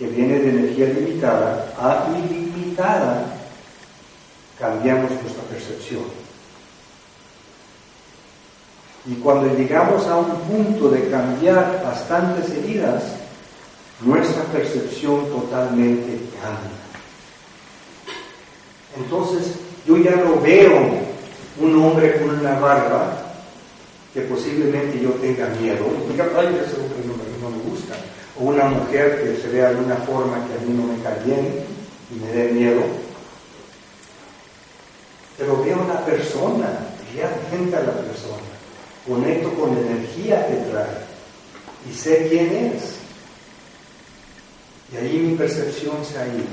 que viene de energía limitada a ilimitada, cambiamos nuestra percepción. Y cuando llegamos a un punto de cambiar bastantes heridas, nuestra percepción totalmente cambia. Entonces, yo ya no veo un hombre con una barba que posiblemente yo tenga miedo, porque ay, eso no, no me gusta, una mujer que se vea de una forma que a mí no me cae bien y me dé miedo, pero veo una persona, realmente a la persona, conecto con la energía que trae y sé quién es. Y ahí mi percepción se ha ido.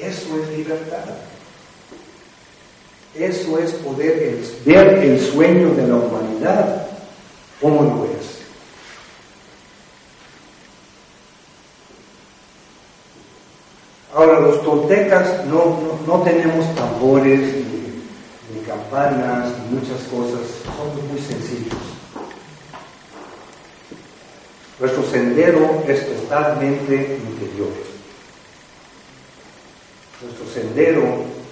Eso es libertad. Eso es poder ver el sueño de la humanidad como lo es. Ahora, los toltecas no, no, tenemos tambores, ni, campanas, ni muchas cosas, somos muy sencillos. Nuestro sendero es totalmente interior. Nuestro sendero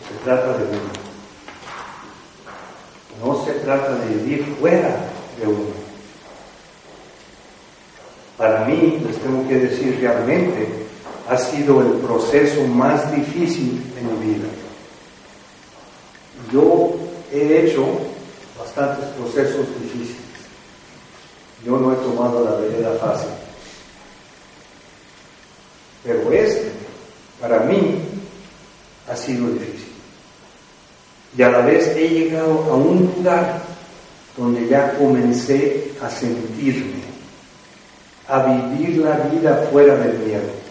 se trata de uno. No se trata de vivir fuera de uno. Para mí, les tengo que decir realmente, ha sido el proceso más difícil en mi vida. Yo he hecho bastantes procesos difíciles. Yo no he tomado la vereda fácil. Pero este, para mí, ha sido difícil. Y a la vez he llegado a un lugar donde ya comencé a sentirme, a vivir la vida fuera del miedo.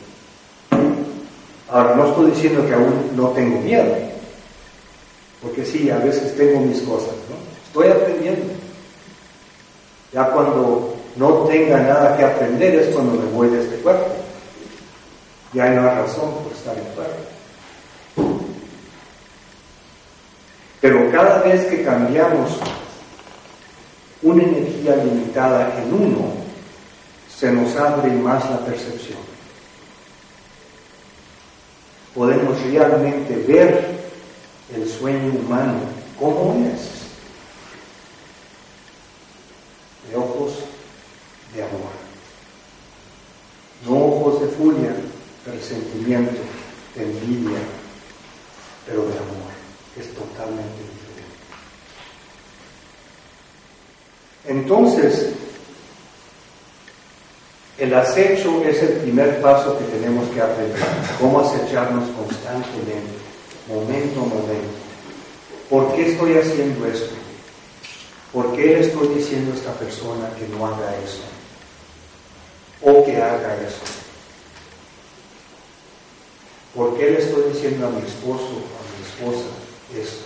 Ahora, no estoy diciendo que aún no tengo miedo, porque sí, a veces tengo mis cosas, ¿no? Estoy aprendiendo. Ya cuando no tenga nada que aprender es cuando me voy de este cuerpo. Ya no hay razón por estar en cuerpo. Pero cada vez que cambiamos una energía limitada en uno, se nos abre más la percepción podemos realmente ver el sueño humano como es. De ojos de amor. No ojos de furia, resentimiento, de envidia, pero de amor. Es totalmente diferente. Entonces, el acecho es el primer paso que tenemos que aprender, cómo acecharnos constantemente, momento a momento. ¿Por qué estoy haciendo esto? ¿Por qué le estoy diciendo a esta persona que no haga eso? O que haga eso. ¿Por qué le estoy diciendo a mi esposo, a mi esposa, esto?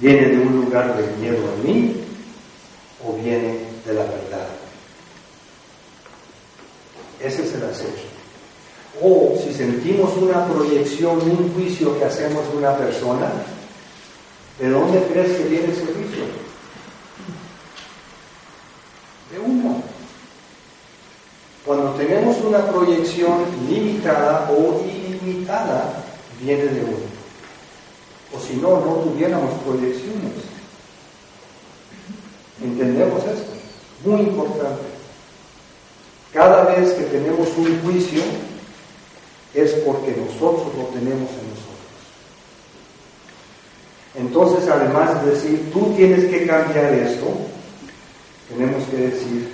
¿Viene de un lugar de miedo a mí o viene de la verdad? Ese es el acecho. O si sentimos una proyección, un juicio que hacemos de una persona, ¿de dónde crees que viene ese juicio? De uno. Cuando tenemos una proyección limitada o ilimitada, viene de uno. O si no, no tuviéramos proyecciones. ¿Entendemos esto? Muy importante. Vez que tenemos un juicio es porque nosotros lo tenemos en nosotros. Entonces, además de decir, tú tienes que cambiar esto, tenemos que decir,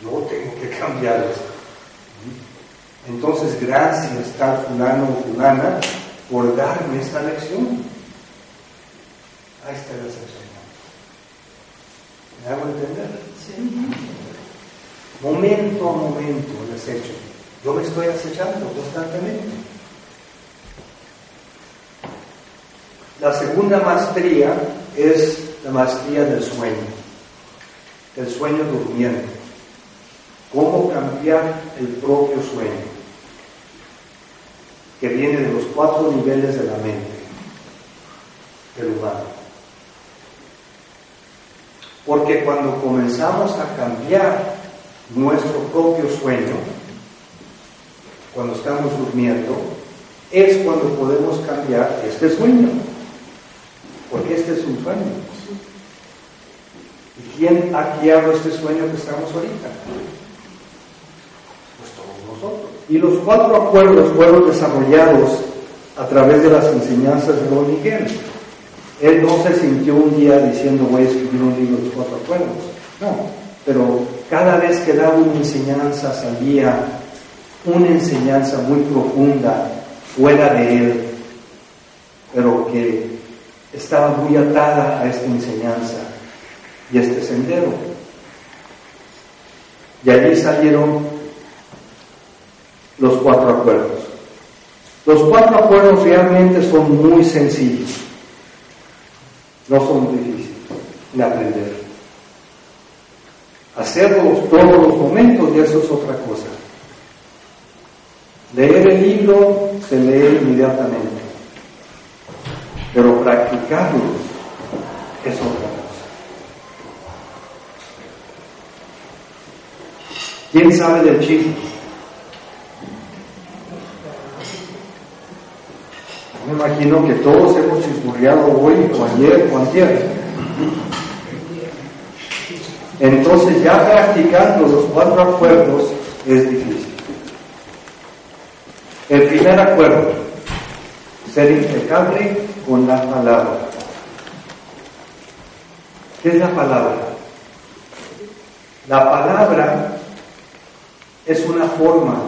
yo tengo que cambiar esto. Entonces, gracias tal fulano o fulana por darme esta lección. Ahí está la lección. ¿Me hago entender? Sí momento a momento desecho. Yo me estoy acechando constantemente. La segunda maestría es la maestría del sueño, el sueño durmiendo. ¿Cómo cambiar el propio sueño? Que viene de los cuatro niveles de la mente del humano. Porque cuando comenzamos a cambiar nuestro propio sueño, cuando estamos durmiendo, es cuando podemos cambiar este sueño. Porque este es un sueño. ¿Y quién ha guiado este sueño que estamos ahorita? Pues todos nosotros. Y los cuatro acuerdos fueron desarrollados a través de las enseñanzas de Don Miguel. Él no se sintió un día diciendo voy a escribir un libro de los cuatro acuerdos. No, pero cada vez que daba una enseñanza salía una enseñanza muy profunda fuera de él, pero que estaba muy atada a esta enseñanza y este sendero. Y allí salieron los cuatro acuerdos. Los cuatro acuerdos realmente son muy sencillos, no son difíciles de aprender. Hacerlos todos los momentos y eso es otra cosa. Leer el libro se lee inmediatamente, pero practicarlo es otra cosa. ¿Quién sabe del chisme? Me imagino que todos hemos chismurreado hoy o ayer o ayer. Entonces ya practicando los cuatro acuerdos es difícil. El primer acuerdo, ser impecable con la palabra. ¿Qué es la palabra? La palabra es una forma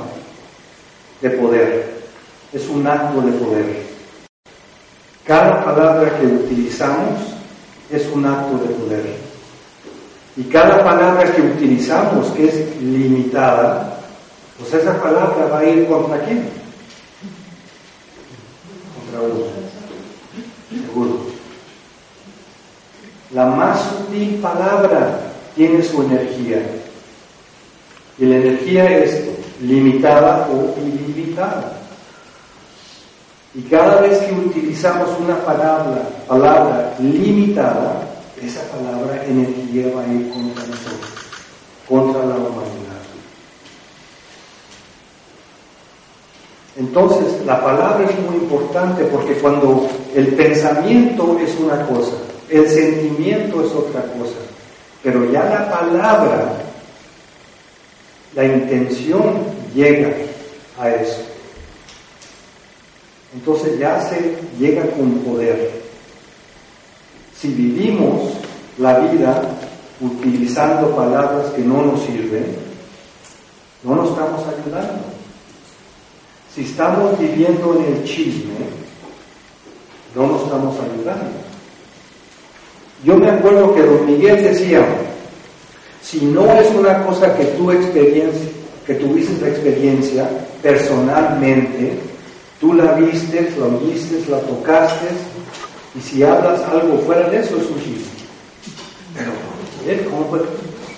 de poder, es un acto de poder. Cada palabra que utilizamos es un acto de poder. Y cada palabra que utilizamos que es limitada, pues esa palabra va a ir contra quién? Contra uno. Seguro. La más sutil palabra tiene su energía. Y la energía es limitada o ilimitada. Y cada vez que utilizamos una palabra, palabra limitada, esa palabra energía va a ir contra nosotros, contra la humanidad. Entonces, la palabra es muy importante porque cuando el pensamiento es una cosa, el sentimiento es otra cosa, pero ya la palabra, la intención llega a eso. Entonces ya se llega con poder. Si vivimos la vida utilizando palabras que no nos sirven, no nos estamos ayudando. Si estamos viviendo en el chisme, no nos estamos ayudando. Yo me acuerdo que don Miguel decía, si no es una cosa que tú experiencia, que tuviste la experiencia personalmente, tú la viste, la oíste, la tocaste, y si hablas algo fuera de eso es un chisme. Pero, ¿eh? ¿cómo fue?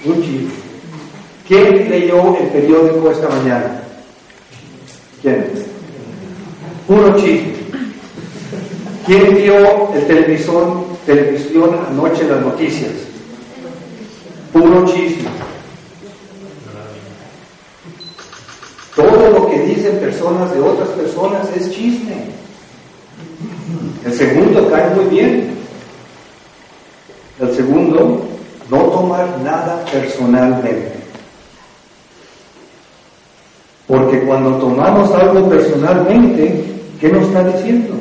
Un chisme. ¿Quién leyó el periódico esta mañana? ¿Quién? Puro chisme. ¿Quién vio el televisor, televisión anoche las noticias? Puro chisme. Todo lo que dicen personas de otras personas es chisme. El segundo cae muy bien. El segundo, no tomar nada personalmente. Porque cuando tomamos algo personalmente, ¿qué nos está diciendo?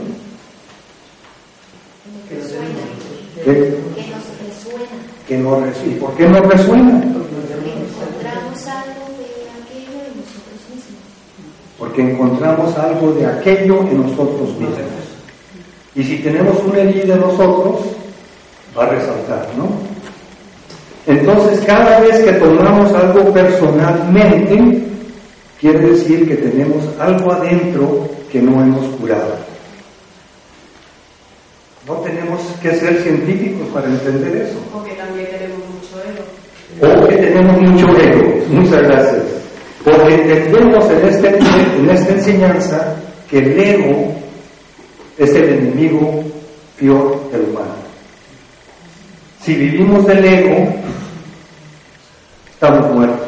Que, que nos resuena. Que no resuena. ¿Por qué no resuena? Porque encontramos algo de aquello en nosotros mismos. Porque encontramos algo de aquello en nosotros mismos. Y si tenemos una herida en nosotros, va a resaltar, ¿no? Entonces, cada vez que tomamos algo personalmente, quiere decir que tenemos algo adentro que no hemos curado. No tenemos que ser científicos para entender eso. O que también tenemos mucho ego. O que tenemos mucho ego. Muchas gracias. Porque entendemos en, este, en esta enseñanza que el ego es el enemigo peor del humano. Si vivimos del ego, estamos muertos.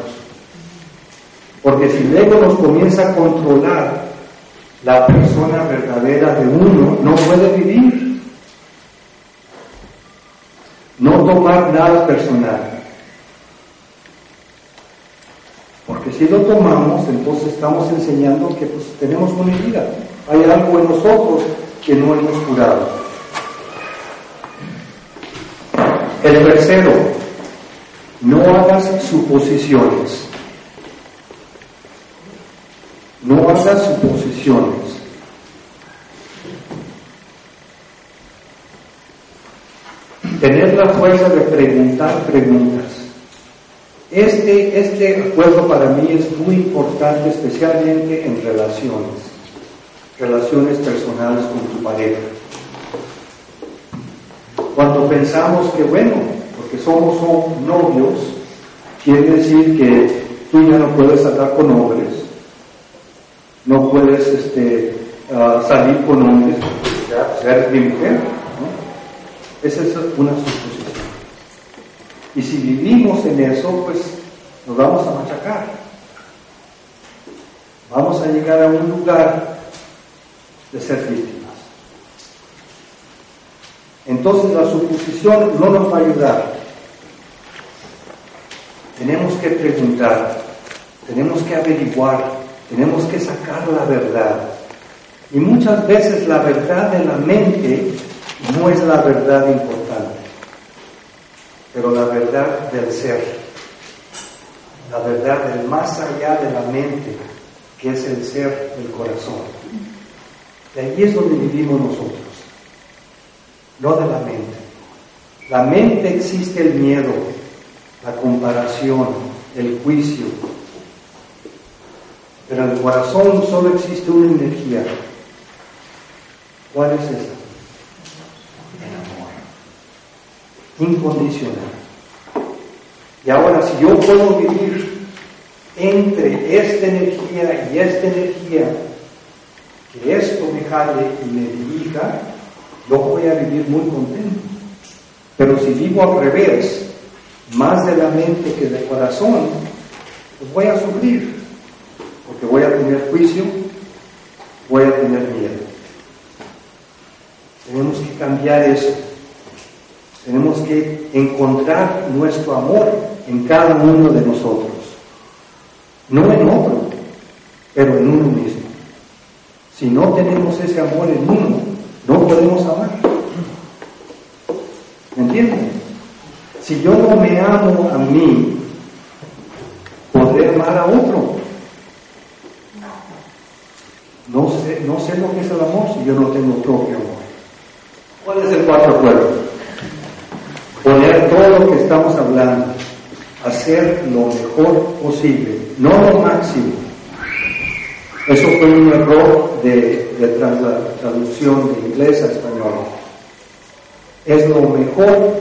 Porque si el ego nos comienza a controlar, la persona verdadera de uno no puede vivir. No tomar nada personal. Porque si lo tomamos, entonces estamos enseñando que pues, tenemos una herida. Hay algo en nosotros que no hemos curado. El tercero, no hagas suposiciones. No hagas suposiciones. Tener la fuerza de preguntar preguntas. Este, este acuerdo para mí es muy importante, especialmente en relaciones, relaciones personales con tu pareja. Cuando pensamos que, bueno, porque somos novios, quiere decir que tú ya no puedes andar con hombres, no puedes este, uh, salir con hombres, ser mi mujer. ¿no? Esa es una suposición. Y si vivimos en eso, pues nos vamos a machacar. Vamos a llegar a un lugar de ser víctimas. Entonces la suposición no nos va a ayudar. Tenemos que preguntar, tenemos que averiguar, tenemos que sacar la verdad. Y muchas veces la verdad de la mente no es la verdad importante, pero la verdad del ser, la verdad del más allá de la mente, que es el ser del corazón. Y ahí es donde vivimos nosotros, no de la mente. La mente existe el miedo, la comparación, el juicio, pero en el corazón solo existe una energía. ¿Cuál es esa? El amor. Incondicional. Y ahora, si yo puedo vivir entre esta energía y esta energía, que esto me jale y me dirija, yo voy a vivir muy contento. Pero si vivo al revés, más de la mente que del corazón, pues voy a sufrir porque voy a tener juicio, voy a tener miedo. Tenemos que cambiar eso. Tenemos que encontrar nuestro amor en cada uno de nosotros. No en otro, pero en uno mismo. Si no tenemos ese amor en uno, no podemos amar. ¿Me entienden? Si yo no me amo a mí, podré amar a otro. No sé, no sé lo que es el amor si yo no tengo propio amor. ¿Cuál es el cuarto acuerdo? Poner todo lo que estamos hablando, hacer lo mejor posible, no lo máximo. Eso fue un error de, de traducción de inglés a español. Es lo mejor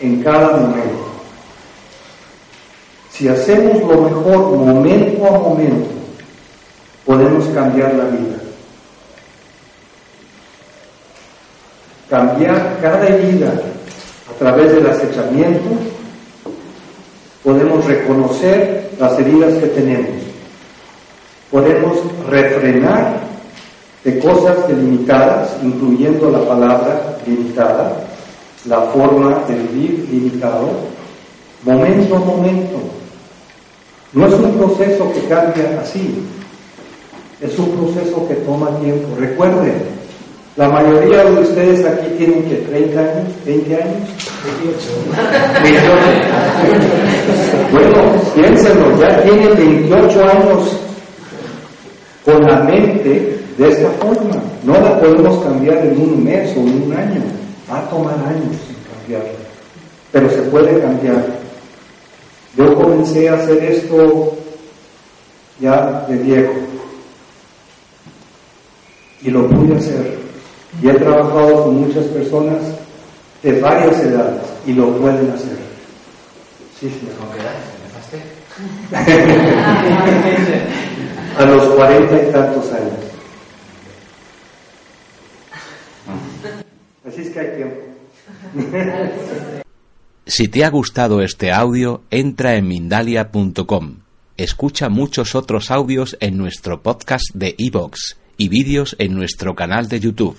en cada momento. Si hacemos lo mejor momento a momento, podemos cambiar la vida. Cambiar cada herida a través del acechamiento, podemos reconocer las heridas que tenemos. Podemos refrenar de cosas delimitadas, incluyendo la palabra limitada, la forma de vivir limitado, momento a momento. No es un proceso que cambia así, es un proceso que toma tiempo. Recuerden, la mayoría de ustedes aquí tienen que 30 años, 20 años, 28. Bueno, piénsenlo, ya tienen 28 años con la mente de esta forma. No la podemos cambiar en un mes o en un año. Va a tomar años en cambiarla. Pero se puede cambiar. Yo comencé a hacer esto ya de viejo. Y lo pude hacer. Y he trabajado con muchas personas de varias edades y lo pueden hacer. Sí, señor. ¿Con qué edad empezaste? A los cuarenta y tantos años. Así es que hay tiempo. Si te ha gustado este audio, entra en Mindalia.com. Escucha muchos otros audios en nuestro podcast de iVoox y vídeos en nuestro canal de YouTube.